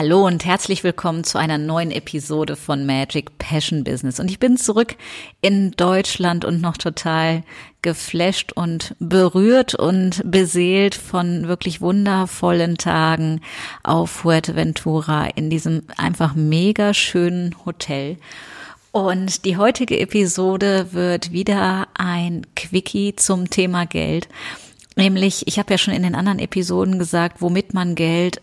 Hallo und herzlich willkommen zu einer neuen Episode von Magic Passion Business. Und ich bin zurück in Deutschland und noch total geflasht und berührt und beseelt von wirklich wundervollen Tagen auf Fuerteventura in diesem einfach mega schönen Hotel. Und die heutige Episode wird wieder ein Quickie zum Thema Geld. Nämlich, ich habe ja schon in den anderen Episoden gesagt, womit man Geld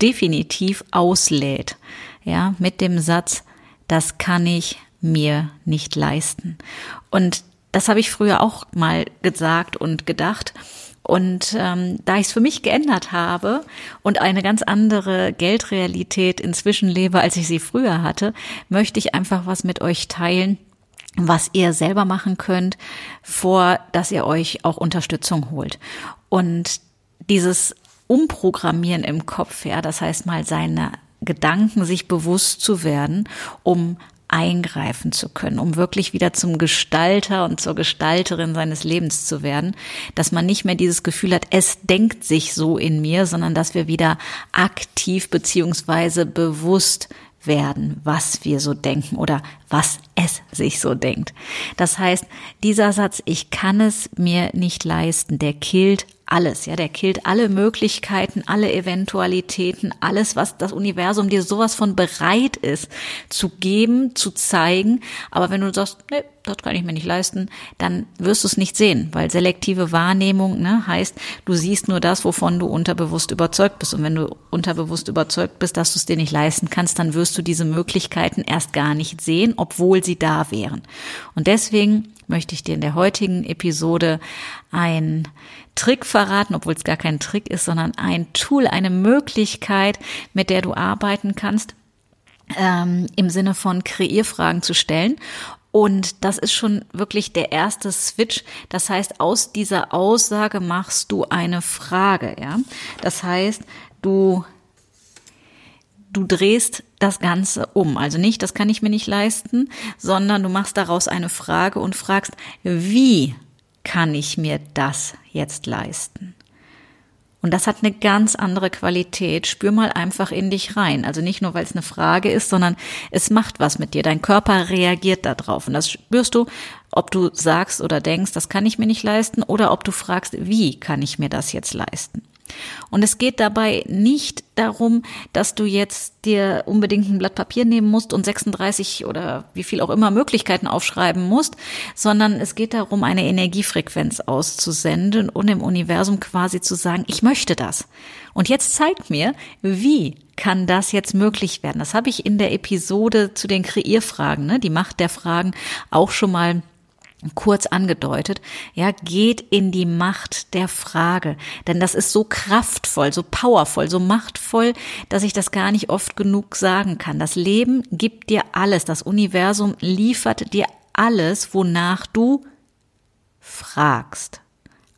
definitiv auslädt. Ja, mit dem Satz, das kann ich mir nicht leisten. Und das habe ich früher auch mal gesagt und gedacht. Und ähm, da ich es für mich geändert habe und eine ganz andere Geldrealität inzwischen lebe, als ich sie früher hatte, möchte ich einfach was mit euch teilen, was ihr selber machen könnt, vor dass ihr euch auch Unterstützung holt. Und dieses Umprogrammieren im Kopf, ja, das heißt mal seine Gedanken sich bewusst zu werden, um eingreifen zu können, um wirklich wieder zum Gestalter und zur Gestalterin seines Lebens zu werden, dass man nicht mehr dieses Gefühl hat, es denkt sich so in mir, sondern dass wir wieder aktiv beziehungsweise bewusst werden, was wir so denken oder was es sich so denkt. Das heißt, dieser Satz, ich kann es mir nicht leisten, der killt alles, ja, der killt alle Möglichkeiten, alle Eventualitäten, alles, was das Universum dir sowas von bereit ist zu geben, zu zeigen. Aber wenn du sagst, nee, das kann ich mir nicht leisten, dann wirst du es nicht sehen, weil selektive Wahrnehmung ne, heißt, du siehst nur das, wovon du unterbewusst überzeugt bist. Und wenn du unterbewusst überzeugt bist, dass du es dir nicht leisten kannst, dann wirst du diese Möglichkeiten erst gar nicht sehen, obwohl sie da wären. Und deswegen möchte ich dir in der heutigen Episode ein Trick verraten, obwohl es gar kein Trick ist, sondern ein Tool, eine Möglichkeit, mit der du arbeiten kannst, ähm, im Sinne von Kreierfragen zu stellen. Und das ist schon wirklich der erste Switch. Das heißt, aus dieser Aussage machst du eine Frage, ja. Das heißt, du du drehst das Ganze um. Also nicht, das kann ich mir nicht leisten, sondern du machst daraus eine Frage und fragst, wie kann ich mir das jetzt leisten? Und das hat eine ganz andere Qualität. Spür mal einfach in dich rein. Also nicht nur, weil es eine Frage ist, sondern es macht was mit dir. Dein Körper reagiert darauf. Und das spürst du, ob du sagst oder denkst, das kann ich mir nicht leisten, oder ob du fragst, wie kann ich mir das jetzt leisten? Und es geht dabei nicht darum, dass du jetzt dir unbedingt ein Blatt Papier nehmen musst und 36 oder wie viel auch immer Möglichkeiten aufschreiben musst, sondern es geht darum, eine Energiefrequenz auszusenden und im Universum quasi zu sagen, ich möchte das. Und jetzt zeig mir, wie kann das jetzt möglich werden? Das habe ich in der Episode zu den Kreierfragen, ne, die Macht der Fragen, auch schon mal kurz angedeutet, ja, geht in die Macht der Frage. Denn das ist so kraftvoll, so powervoll, so machtvoll, dass ich das gar nicht oft genug sagen kann. Das Leben gibt dir alles. Das Universum liefert dir alles, wonach du fragst.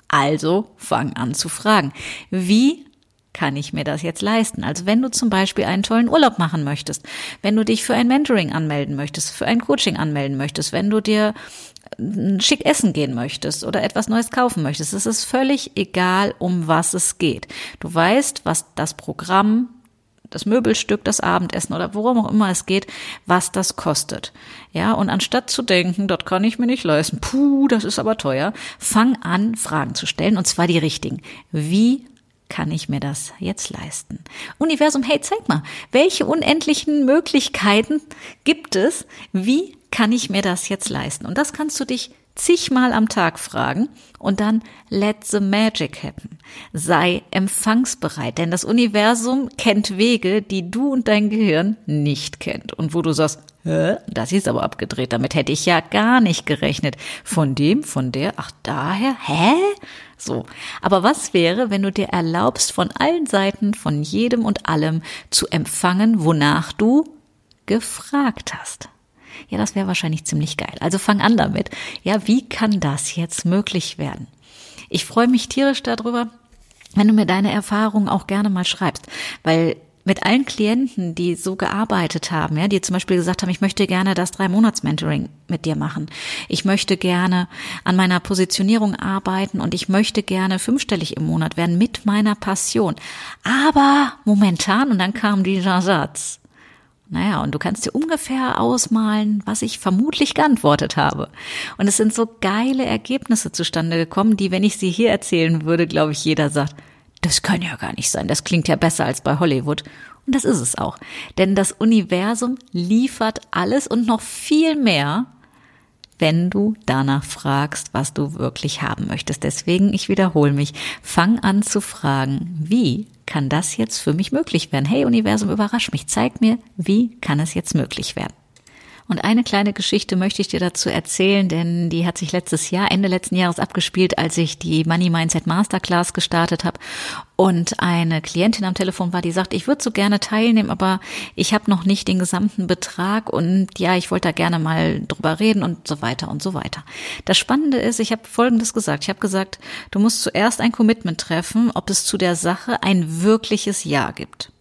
Also fang an zu fragen. Wie kann ich mir das jetzt leisten? Also wenn du zum Beispiel einen tollen Urlaub machen möchtest, wenn du dich für ein Mentoring anmelden möchtest, für ein Coaching anmelden möchtest, wenn du dir schick essen gehen möchtest oder etwas Neues kaufen möchtest, es ist völlig egal, um was es geht. Du weißt, was das Programm das Möbelstück, das Abendessen oder worum auch immer es geht, was das kostet. Ja, und anstatt zu denken, dort kann ich mir nicht leisten, puh, das ist aber teuer, fang an, Fragen zu stellen und zwar die richtigen. Wie kann ich mir das jetzt leisten? Universum, hey, zeig mal, welche unendlichen Möglichkeiten gibt es? Wie kann ich mir das jetzt leisten? Und das kannst du dich zigmal am Tag fragen und dann let the magic happen. Sei empfangsbereit, denn das Universum kennt Wege, die du und dein Gehirn nicht kennt und wo du sagst, Hä? Das ist aber abgedreht, damit hätte ich ja gar nicht gerechnet. Von dem, von der, ach daher, hä? So. Aber was wäre, wenn du dir erlaubst, von allen Seiten, von jedem und allem zu empfangen, wonach du gefragt hast? Ja, das wäre wahrscheinlich ziemlich geil. Also fang an damit. Ja, wie kann das jetzt möglich werden? Ich freue mich tierisch darüber, wenn du mir deine Erfahrungen auch gerne mal schreibst, weil mit allen Klienten, die so gearbeitet haben, ja, die zum Beispiel gesagt haben, ich möchte gerne das drei Monats Mentoring mit dir machen. Ich möchte gerne an meiner Positionierung arbeiten und ich möchte gerne fünfstellig im Monat werden mit meiner Passion. Aber momentan, und dann kam dieser Satz, naja, und du kannst dir ungefähr ausmalen, was ich vermutlich geantwortet habe. Und es sind so geile Ergebnisse zustande gekommen, die, wenn ich sie hier erzählen würde, glaube ich, jeder sagt, das kann ja gar nicht sein, das klingt ja besser als bei Hollywood. Und das ist es auch. Denn das Universum liefert alles und noch viel mehr, wenn du danach fragst, was du wirklich haben möchtest. Deswegen, ich wiederhole mich, fang an zu fragen, wie kann das jetzt für mich möglich werden? Hey Universum, überrasch mich, zeig mir, wie kann es jetzt möglich werden? Und eine kleine Geschichte möchte ich dir dazu erzählen, denn die hat sich letztes Jahr, Ende letzten Jahres abgespielt, als ich die Money Mindset Masterclass gestartet habe und eine Klientin am Telefon war, die sagt, ich würde so gerne teilnehmen, aber ich habe noch nicht den gesamten Betrag und ja, ich wollte da gerne mal drüber reden und so weiter und so weiter. Das Spannende ist, ich habe Folgendes gesagt. Ich habe gesagt, du musst zuerst ein Commitment treffen, ob es zu der Sache ein wirkliches Ja gibt.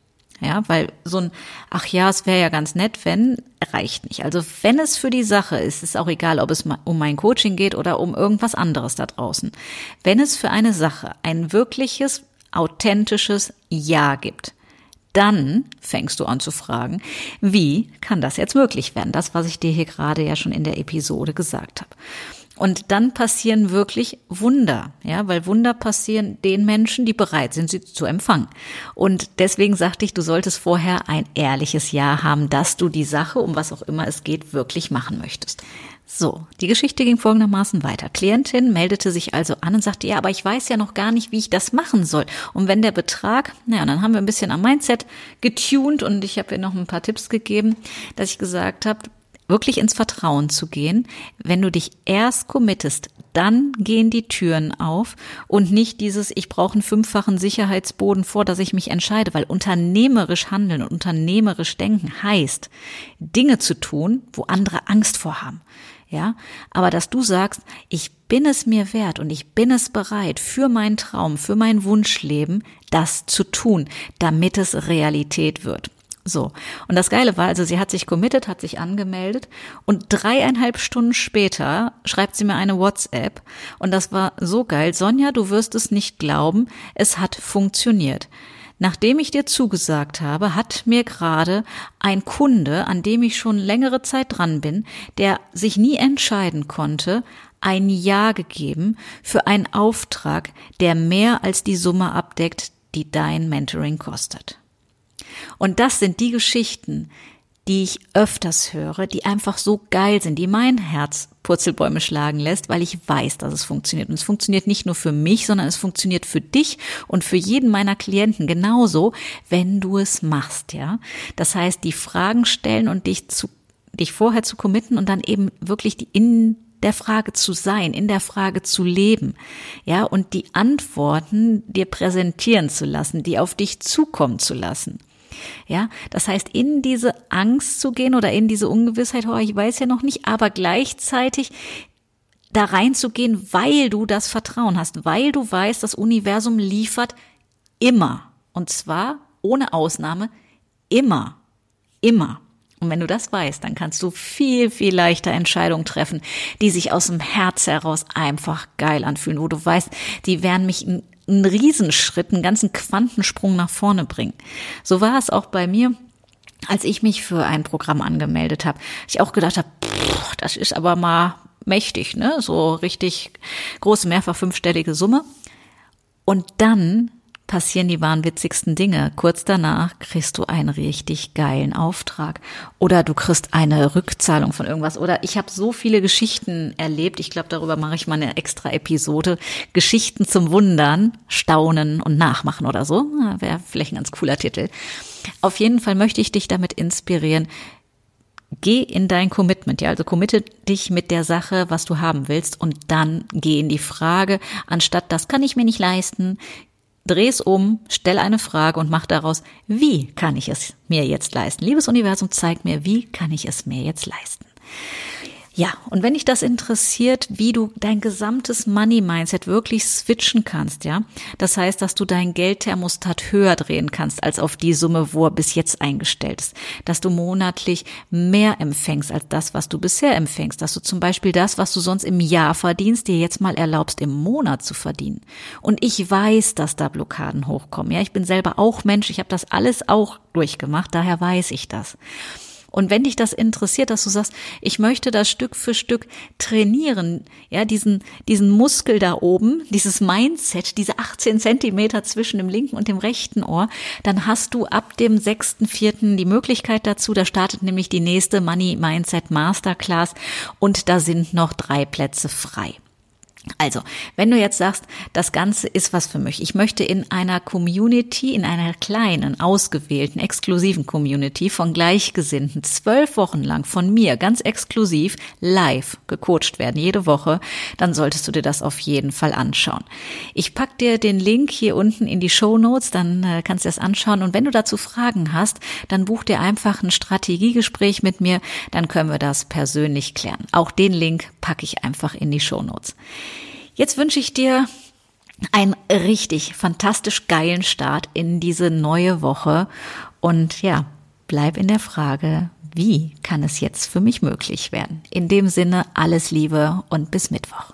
Ja, weil so ein, ach ja, es wäre ja ganz nett, wenn, reicht nicht. Also wenn es für die Sache ist, ist auch egal, ob es um mein Coaching geht oder um irgendwas anderes da draußen. Wenn es für eine Sache ein wirkliches, authentisches Ja gibt, dann fängst du an zu fragen, wie kann das jetzt möglich werden? Das, was ich dir hier gerade ja schon in der Episode gesagt habe. Und dann passieren wirklich Wunder, ja, weil Wunder passieren den Menschen, die bereit sind, sie zu empfangen. Und deswegen sagte ich, du solltest vorher ein ehrliches Ja haben, dass du die Sache, um was auch immer es geht, wirklich machen möchtest. So, die Geschichte ging folgendermaßen weiter. Klientin meldete sich also an und sagte, ja, aber ich weiß ja noch gar nicht, wie ich das machen soll. Und wenn der Betrag, naja, dann haben wir ein bisschen am Mindset getuned und ich habe ihr noch ein paar Tipps gegeben, dass ich gesagt habe, wirklich ins Vertrauen zu gehen. Wenn du dich erst committest, dann gehen die Türen auf und nicht dieses, ich brauche einen fünffachen Sicherheitsboden vor, dass ich mich entscheide, weil unternehmerisch handeln und unternehmerisch denken heißt, Dinge zu tun, wo andere Angst vor haben. Ja, aber dass du sagst, ich bin es mir wert und ich bin es bereit, für meinen Traum, für mein Wunschleben, das zu tun, damit es Realität wird. So. Und das Geile war, also sie hat sich committed, hat sich angemeldet und dreieinhalb Stunden später schreibt sie mir eine WhatsApp und das war so geil. Sonja, du wirst es nicht glauben, es hat funktioniert. Nachdem ich dir zugesagt habe, hat mir gerade ein Kunde, an dem ich schon längere Zeit dran bin, der sich nie entscheiden konnte, ein Ja gegeben für einen Auftrag, der mehr als die Summe abdeckt, die dein Mentoring kostet. Und das sind die Geschichten, die ich öfters höre, die einfach so geil sind, die mein Herz Purzelbäume schlagen lässt, weil ich weiß, dass es funktioniert. Und es funktioniert nicht nur für mich, sondern es funktioniert für dich und für jeden meiner Klienten genauso, wenn du es machst, ja. Das heißt, die Fragen stellen und dich zu, dich vorher zu committen und dann eben wirklich die in der Frage zu sein, in der Frage zu leben, ja, und die Antworten dir präsentieren zu lassen, die auf dich zukommen zu lassen. Ja, das heißt, in diese Angst zu gehen oder in diese Ungewissheit, oh, ich weiß ja noch nicht, aber gleichzeitig da reinzugehen, weil du das Vertrauen hast, weil du weißt, das Universum liefert immer. Und zwar ohne Ausnahme immer. Immer. Und wenn du das weißt, dann kannst du viel, viel leichter Entscheidungen treffen, die sich aus dem Herz heraus einfach geil anfühlen, wo du weißt, die werden mich einen Riesenschritt, einen ganzen Quantensprung nach vorne bringen. So war es auch bei mir, als ich mich für ein Programm angemeldet habe. Ich auch gedacht habe, das ist aber mal mächtig, ne? So richtig große, mehrfach fünfstellige Summe. Und dann passieren die wahnwitzigsten Dinge. Kurz danach kriegst du einen richtig geilen Auftrag oder du kriegst eine Rückzahlung von irgendwas oder ich habe so viele Geschichten erlebt. Ich glaube, darüber mache ich mal eine extra Episode. Geschichten zum Wundern, Staunen und Nachmachen oder so. Wäre vielleicht ein ganz cooler Titel. Auf jeden Fall möchte ich dich damit inspirieren, geh in dein Commitment, ja, also committe dich mit der Sache, was du haben willst und dann geh in die Frage, anstatt das kann ich mir nicht leisten, dreh es um, stell eine Frage und mach daraus, wie kann ich es mir jetzt leisten? Liebes Universum, zeig mir, wie kann ich es mir jetzt leisten? Ja, und wenn dich das interessiert, wie du dein gesamtes Money-Mindset wirklich switchen kannst, ja, das heißt, dass du dein Geldthermostat höher drehen kannst als auf die Summe, wo er bis jetzt eingestellt ist, dass du monatlich mehr empfängst als das, was du bisher empfängst, dass du zum Beispiel das, was du sonst im Jahr verdienst, dir jetzt mal erlaubst, im Monat zu verdienen. Und ich weiß, dass da Blockaden hochkommen. Ja, ich bin selber auch Mensch, ich habe das alles auch durchgemacht, daher weiß ich das. Und wenn dich das interessiert, dass du sagst, ich möchte das Stück für Stück trainieren, ja, diesen, diesen Muskel da oben, dieses Mindset, diese 18 Zentimeter zwischen dem linken und dem rechten Ohr, dann hast du ab dem 6.4. die Möglichkeit dazu. Da startet nämlich die nächste Money Mindset Masterclass und da sind noch drei Plätze frei. Also, wenn du jetzt sagst, das Ganze ist was für mich, ich möchte in einer Community, in einer kleinen, ausgewählten, exklusiven Community von Gleichgesinnten zwölf Wochen lang von mir ganz exklusiv live gecoacht werden, jede Woche, dann solltest du dir das auf jeden Fall anschauen. Ich pack dir den Link hier unten in die Show Notes, dann äh, kannst du das anschauen und wenn du dazu Fragen hast, dann buch dir einfach ein Strategiegespräch mit mir, dann können wir das persönlich klären. Auch den Link packe ich einfach in die Show Notes. Jetzt wünsche ich dir einen richtig fantastisch geilen Start in diese neue Woche und ja, bleib in der Frage, wie kann es jetzt für mich möglich werden? In dem Sinne, alles Liebe und bis Mittwoch.